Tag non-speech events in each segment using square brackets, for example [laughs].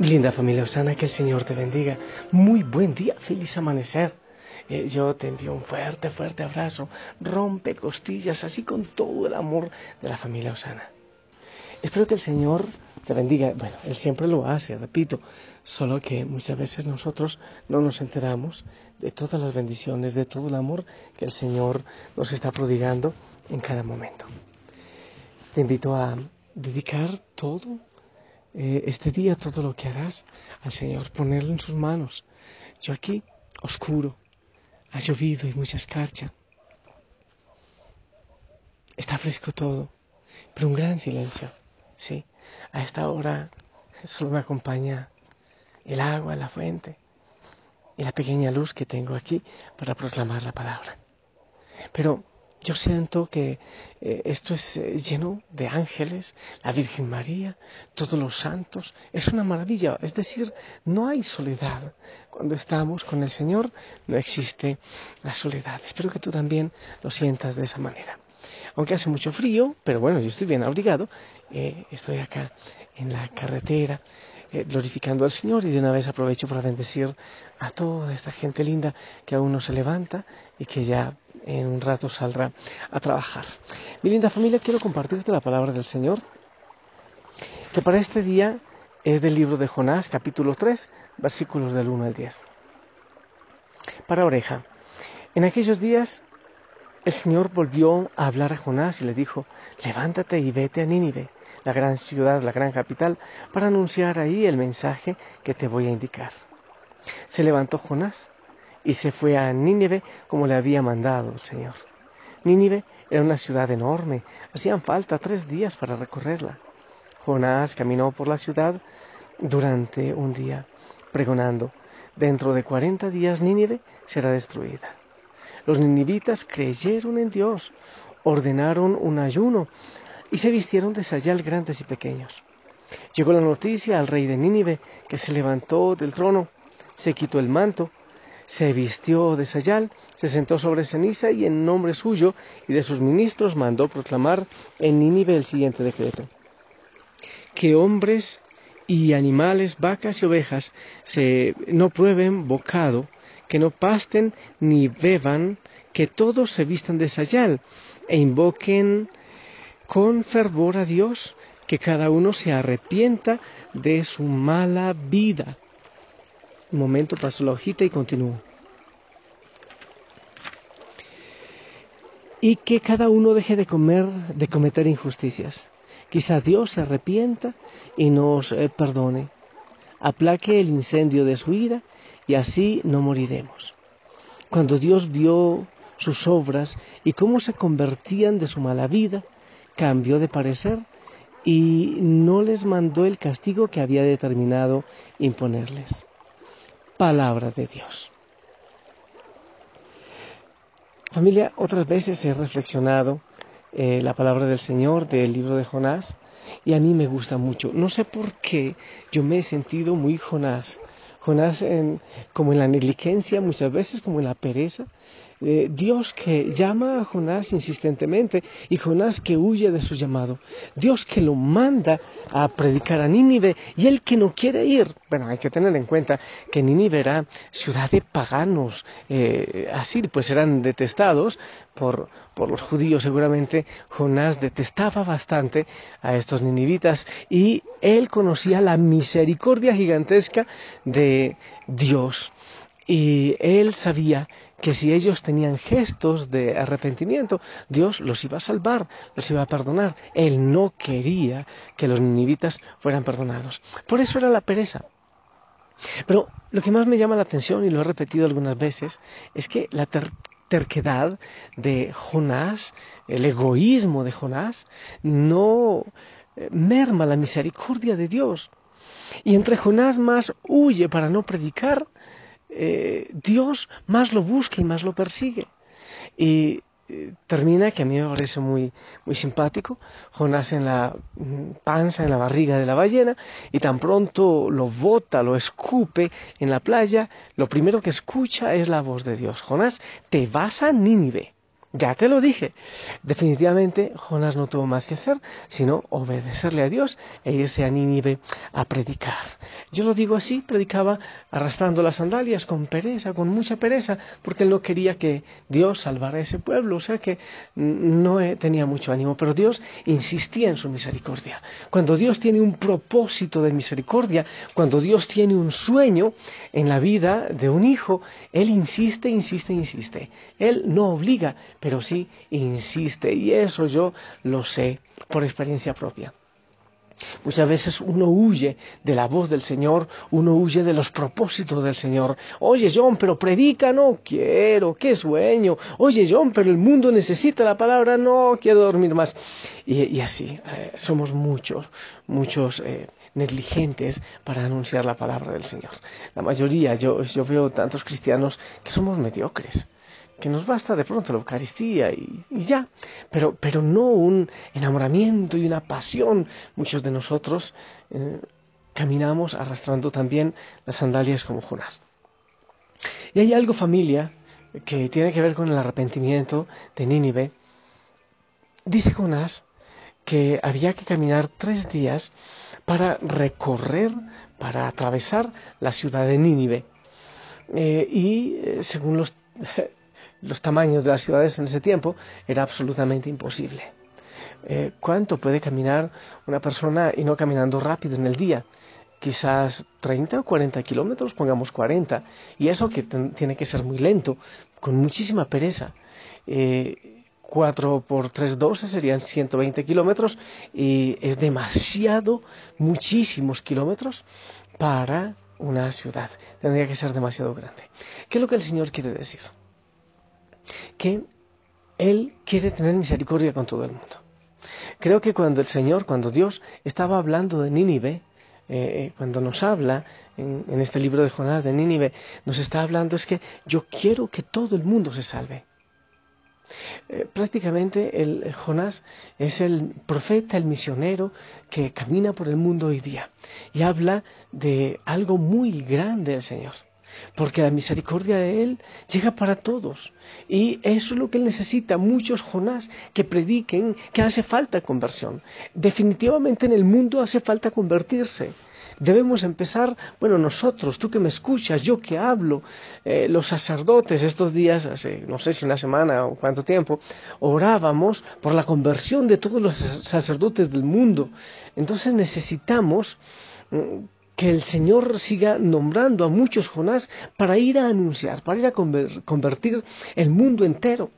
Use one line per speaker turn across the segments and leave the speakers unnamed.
Linda familia Osana, que el Señor te bendiga. Muy buen día, feliz amanecer. Eh, yo te envío un fuerte, fuerte abrazo. Rompe costillas, así con todo el amor de la familia Osana. Espero que el Señor te bendiga. Bueno, Él siempre lo hace, repito, solo que muchas veces nosotros no nos enteramos de todas las bendiciones, de todo el amor que el Señor nos está prodigando en cada momento. Te invito a dedicar todo eh, este día todo lo que harás al Señor, ponerlo en sus manos. Yo aquí, oscuro, ha llovido y mucha escarcha. Está fresco todo, pero un gran silencio. Sí, a esta hora solo me acompaña el agua, la fuente y la pequeña luz que tengo aquí para proclamar la palabra. Pero yo siento que eh, esto es eh, lleno de ángeles, la Virgen María, todos los santos. Es una maravilla. Es decir, no hay soledad. Cuando estamos con el Señor no existe la soledad. Espero que tú también lo sientas de esa manera. Aunque hace mucho frío, pero bueno, yo estoy bien abrigado. Eh, estoy acá en la carretera glorificando al Señor y de una vez aprovecho para bendecir a toda esta gente linda que aún no se levanta y que ya en un rato saldrá a trabajar. Mi linda familia, quiero compartirte la palabra del Señor, que para este día es del libro de Jonás, capítulo 3, versículos del 1 al 10. Para oreja. En aquellos días el Señor volvió a hablar a Jonás y le dijo, levántate y vete a Nínive, la gran ciudad, la gran capital, para anunciar ahí el mensaje que te voy a indicar. Se levantó Jonás y se fue a Nínive como le había mandado el Señor. Nínive era una ciudad enorme, hacían falta tres días para recorrerla. Jonás caminó por la ciudad durante un día, pregonando, dentro de cuarenta días Nínive será destruida. Los ninivitas creyeron en Dios, ordenaron un ayuno y se vistieron de sayal grandes y pequeños. Llegó la noticia al rey de Nínive, que se levantó del trono, se quitó el manto, se vistió de sayal, se sentó sobre ceniza y en nombre suyo y de sus ministros mandó proclamar en Nínive el siguiente decreto. Que hombres y animales, vacas y ovejas, se, no prueben bocado, que no pasten ni beban, que todos se vistan de sayal e invoquen con fervor a Dios, que cada uno se arrepienta de su mala vida un momento, paso la hojita y continúo. Y que cada uno deje de comer, de cometer injusticias. Quizá Dios se arrepienta y nos eh, perdone, aplaque el incendio de su ira y así no moriremos. Cuando Dios vio sus obras y cómo se convertían de su mala vida, cambió de parecer y no les mandó el castigo que había determinado imponerles palabra de Dios. Familia, otras veces he reflexionado eh, la palabra del Señor del libro de Jonás y a mí me gusta mucho. No sé por qué yo me he sentido muy Jonás. Jonás como en la negligencia, muchas veces como en la pereza, eh, Dios que llama a Jonás insistentemente y Jonás que huye de su llamado. Dios que lo manda a predicar a Nínive y él que no quiere ir. Bueno, hay que tener en cuenta que Nínive era ciudad de paganos, eh, así pues eran detestados por, por los judíos seguramente. Jonás detestaba bastante a estos ninivitas y él conocía la misericordia gigantesca de Dios. Y él sabía que si ellos tenían gestos de arrepentimiento, Dios los iba a salvar, los iba a perdonar. Él no quería que los ninivitas fueran perdonados. Por eso era la pereza. Pero lo que más me llama la atención, y lo he repetido algunas veces, es que la terquedad de Jonás, el egoísmo de Jonás, no eh, merma la misericordia de Dios. Y entre Jonás más huye para no predicar, eh, Dios más lo busca y más lo persigue. Y eh, termina, que a mí me parece muy, muy simpático, Jonás en la mm, panza, en la barriga de la ballena, y tan pronto lo bota, lo escupe en la playa, lo primero que escucha es la voz de Dios. Jonás, te vas a Nínive. Ya te lo dije. Definitivamente Jonás no tuvo más que hacer sino obedecerle a Dios e irse a Nínive a predicar. Yo lo digo así, predicaba arrastrando las sandalias con pereza, con mucha pereza, porque él no quería que Dios salvara a ese pueblo, o sea que no tenía mucho ánimo, pero Dios insistía en su misericordia. Cuando Dios tiene un propósito de misericordia, cuando Dios tiene un sueño en la vida de un hijo, Él insiste, insiste, insiste. Él no obliga, pero sí insiste. Y eso yo lo sé por experiencia propia. Muchas veces uno huye de la voz del Señor, uno huye de los propósitos del Señor. Oye John, pero predica, no quiero, qué sueño. Oye John, pero el mundo necesita la palabra, no quiero dormir más. Y, así, eh, somos muchos, muchos eh, negligentes para anunciar la palabra del Señor. La mayoría, yo, yo veo tantos cristianos que somos mediocres que nos basta de pronto la Eucaristía y, ya, pero, pero no un enamoramiento y una pasión. Muchos de nosotros eh, caminamos arrastrando también las sandalias como Jonás. Y hay algo, familia, que tiene que ver con el arrepentimiento de Nínive. Dice Jonás que había que caminar tres días para recorrer, para atravesar la ciudad de Nínive. Eh, y eh, según los [laughs] los tamaños de las ciudades en ese tiempo, era absolutamente imposible. Eh, ¿Cuánto puede caminar una persona y no caminando rápido en el día? Quizás 30 o 40 kilómetros, pongamos 40. Y eso que tiene que ser muy lento, con muchísima pereza. Eh, 4 por 3, 12 serían 120 kilómetros y es demasiado, muchísimos kilómetros para una ciudad. Tendría que ser demasiado grande. ¿Qué es lo que el Señor quiere decir? Que Él quiere tener misericordia con todo el mundo. Creo que cuando el Señor, cuando Dios estaba hablando de Nínive, eh, cuando nos habla en, este libro de Jonás de Nínive, nos está hablando es que yo quiero que todo el mundo se salve. Eh, prácticamente el Jonás es el profeta, el misionero que camina por el mundo hoy día y habla de algo muy grande del Señor porque la misericordia de Él llega para todos. Y eso es lo que Él necesita, muchos Jonás que prediquen que hace falta conversión. Definitivamente en el mundo hace falta convertirse. Debemos empezar, bueno, nosotros, tú que me escuchas, yo que hablo, eh, los sacerdotes estos días, hace no sé si una semana o cuánto tiempo, orábamos por la conversión de todos los sacerdotes del mundo. Entonces necesitamos mm, que el Señor siga nombrando a muchos Jonás para ir a anunciar, para ir a convertir el mundo entero.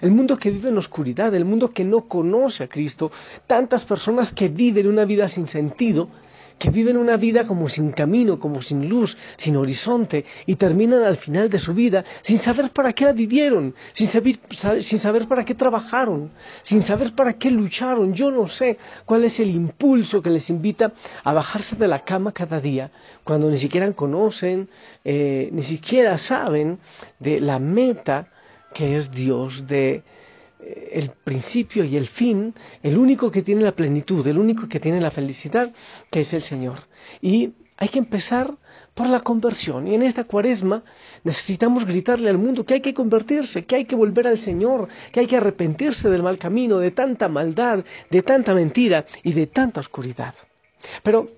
El mundo que vive en oscuridad, el mundo que no conoce a Cristo, tantas personas que viven una vida sin sentido, que viven una vida como sin camino, como sin luz, sin horizonte, y terminan al final de su vida sin saber para qué la vivieron, sin saber, sin saber para qué trabajaron, sin saber para qué lucharon. Yo no sé cuál es el impulso que les invita a bajarse de la cama cada día, cuando ni siquiera conocen, eh, ni siquiera saben de la meta que es Dios, de el principio y el fin, el único que tiene la plenitud, el único que tiene la felicidad, que es el Señor. Y hay que empezar por la conversión. Y en esta cuaresma necesitamos gritarle al mundo que hay que convertirse, que hay que volver al Señor, que hay que arrepentirse del mal camino, de tanta maldad, de tanta mentira y de tanta oscuridad. Pero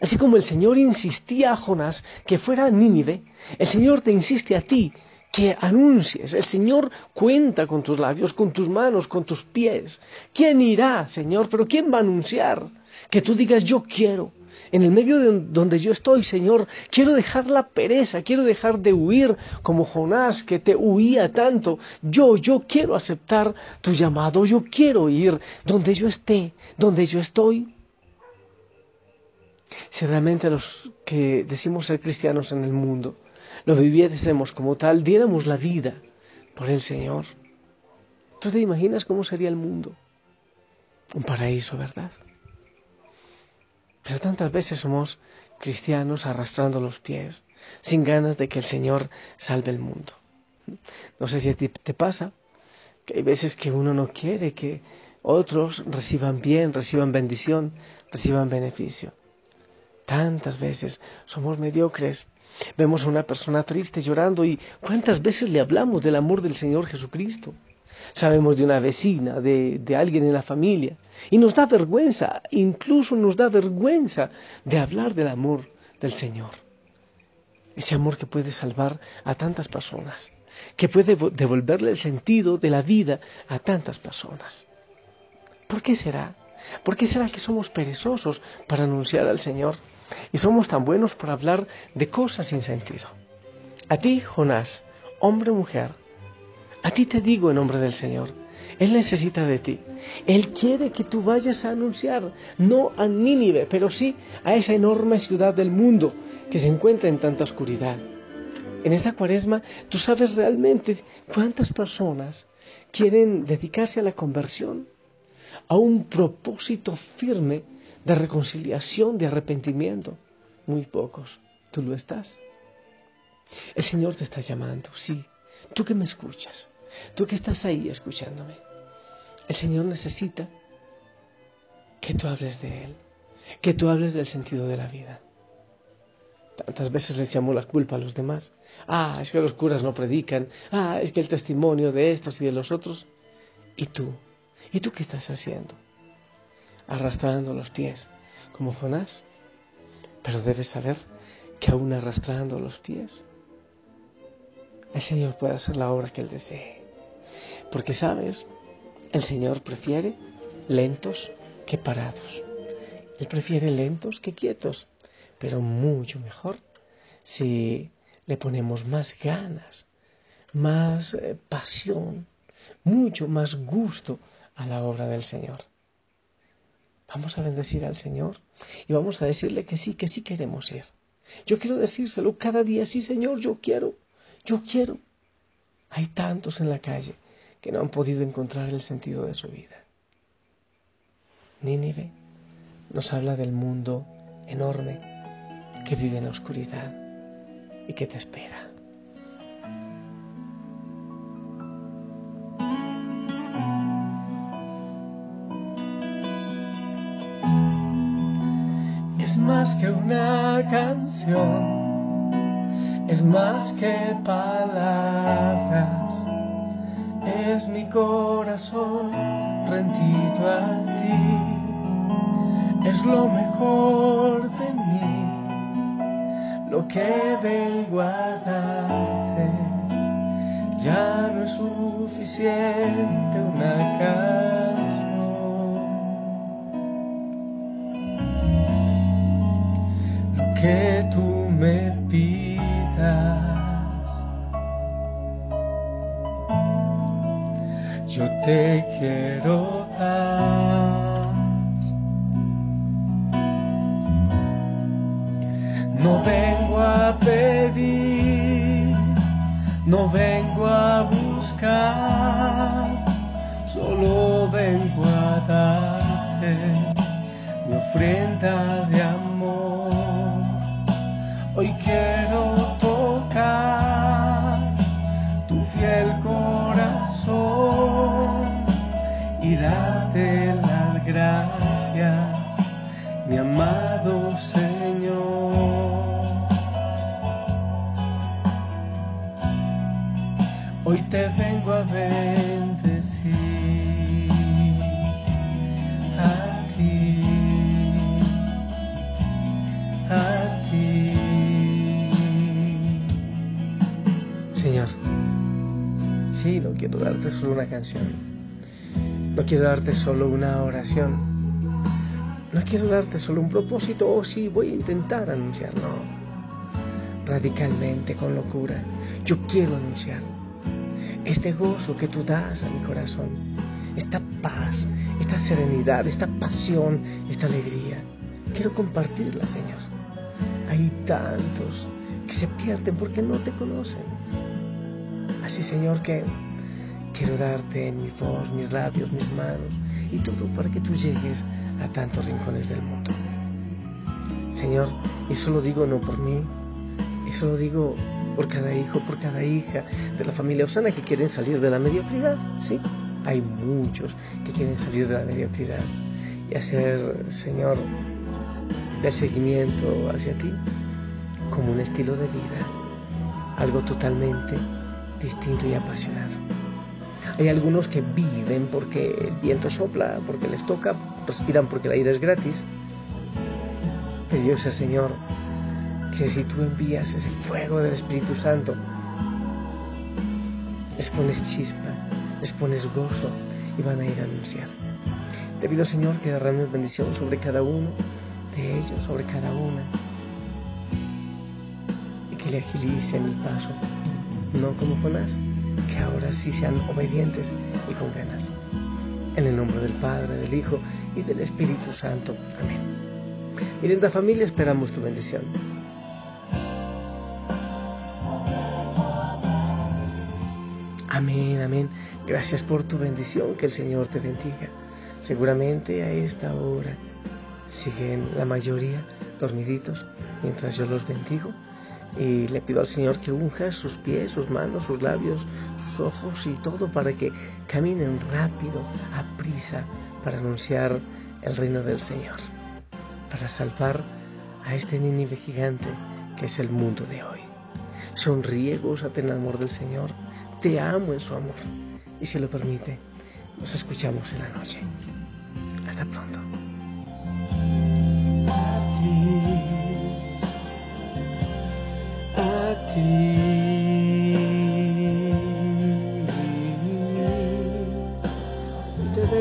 Así como el Señor insistía a Jonás que fuera a Nínive, el Señor te insiste a ti que anuncies. El Señor cuenta con tus labios, con tus manos, con tus pies. ¿Quién irá, Señor? Pero ¿quién va a anunciar? Que tú digas, yo quiero. En el medio de donde yo estoy, Señor, quiero dejar la pereza, quiero dejar de huir como Jonás que te huía tanto. Yo, yo quiero aceptar tu llamado, yo quiero ir donde yo esté, donde yo estoy. Si realmente los que decimos ser cristianos en el mundo lo viviésemos como tal, diéramos la vida por el Señor, ¿tú te imaginas cómo sería el mundo? Un paraíso, ¿verdad? Pero tantas veces somos cristianos arrastrando los pies, sin ganas de que el Señor salve el mundo. No sé si a ti te pasa, que hay veces que uno no quiere que otros reciban bien, reciban bendición, reciban beneficio. Tantas veces somos mediocres. Vemos a una persona triste llorando y cuántas veces le hablamos del amor del Señor Jesucristo. Sabemos de una vecina, de, de alguien en la familia, y nos da vergüenza, incluso nos da vergüenza de hablar del amor del Señor. Ese amor que puede salvar a tantas personas, que puede devolverle el sentido de la vida a tantas personas. ¿Por qué será? ¿Por qué será que somos perezosos para anunciar al Señor y somos tan buenos para hablar de cosas sin sentido? A ti, Jonás, hombre o mujer, a ti te digo en nombre del Señor, Él necesita de ti. Él quiere que tú vayas a anunciar, no a Nínive, pero sí a esa enorme ciudad del mundo que se encuentra en tanta oscuridad. En esta cuaresma, tú sabes realmente cuántas personas quieren dedicarse a la conversión a un propósito firme de reconciliación, de arrepentimiento. Muy pocos. ¿Tú lo estás? El Señor te está llamando, sí. Tú que me escuchas, tú que estás ahí escuchándome. El Señor necesita que tú hables de Él, que tú hables del sentido de la vida. Tantas veces le echamos la culpa a los demás. Ah, es que los curas no predican. Ah, es que el testimonio de estos y de los otros. ¿Y tú? ¿Y tú qué estás haciendo? Arrastrando los pies, como Jonás. Pero debes saber que aún arrastrando los pies, el Señor puede hacer la obra que Él desee. Porque sabes, el Señor prefiere lentos que parados. Él prefiere lentos que quietos, pero mucho mejor si le ponemos más ganas, más eh, pasión, mucho más gusto a la obra del Señor. Vamos a bendecir al Señor y vamos a decirle que sí, que sí queremos ir. Yo quiero decírselo cada día, sí Señor, yo quiero, yo quiero. Hay tantos en la calle que no han podido encontrar el sentido de su vida. Nínive nos habla del mundo enorme que vive en la oscuridad y que te espera. Palabras, es mi corazón rendido a ti, es lo mejor de mí, lo que vengo a ya no es suficiente una canción no vengo a buscar, solo vengo a darte mi ofrenda de amor. Hoy quiero Hoy te vengo a bendecir. quiero darte solo una canción. No quiero darte solo una oración. No quiero darte solo un propósito, o oh, sí, voy a intentar anunciar, no. Radicalmente, con locura, yo quiero anunciar este gozo que tú das a mi corazón, esta paz, esta serenidad, esta pasión, esta alegría. Quiero compartirla, Señor. Hay tantos que se pierden porque no te conocen. Así, Señor, que Quiero darte mi voz, mis labios, mis manos y todo para que tú llegues a tantos rincones del mundo. Señor, eso lo digo no por mí, eso lo digo por cada hijo, por cada hija de la familia Osana que quieren salir de la mediocridad, ¿sí? Hay muchos que quieren salir de la mediocridad y hacer, Señor, el seguimiento hacia ti como un estilo de vida, algo totalmente distinto y apasionado. Hay algunos que viven porque el viento sopla, porque les toca, respiran porque el aire es gratis. Pero Dios sé, Señor, que si tú envías ese fuego del Espíritu Santo, les pones chispa, les pones gozo y van a ir a anunciar. Te pido, Señor, que derrames bendición sobre cada uno de ellos, sobre cada una, y que le agilicen el paso, no como Jonás, que ahora sí sean obedientes y con ganas. En el nombre del Padre, del Hijo y del Espíritu Santo. Amén. Mi linda familia, esperamos tu bendición. Amén, amén. Gracias por tu bendición. Que el Señor te bendiga. Seguramente a esta hora siguen la mayoría dormiditos mientras yo los bendigo. Y le pido al Señor que unja sus pies, sus manos, sus labios, sus ojos y todo para que caminen rápido, a prisa, para anunciar el reino del Señor, para salvar a este Nínive gigante que es el mundo de hoy. Sonríe, gózate en el amor del Señor, te amo en su amor. Y si lo permite, nos escuchamos en la noche. Hasta pronto. a anunciar tu buena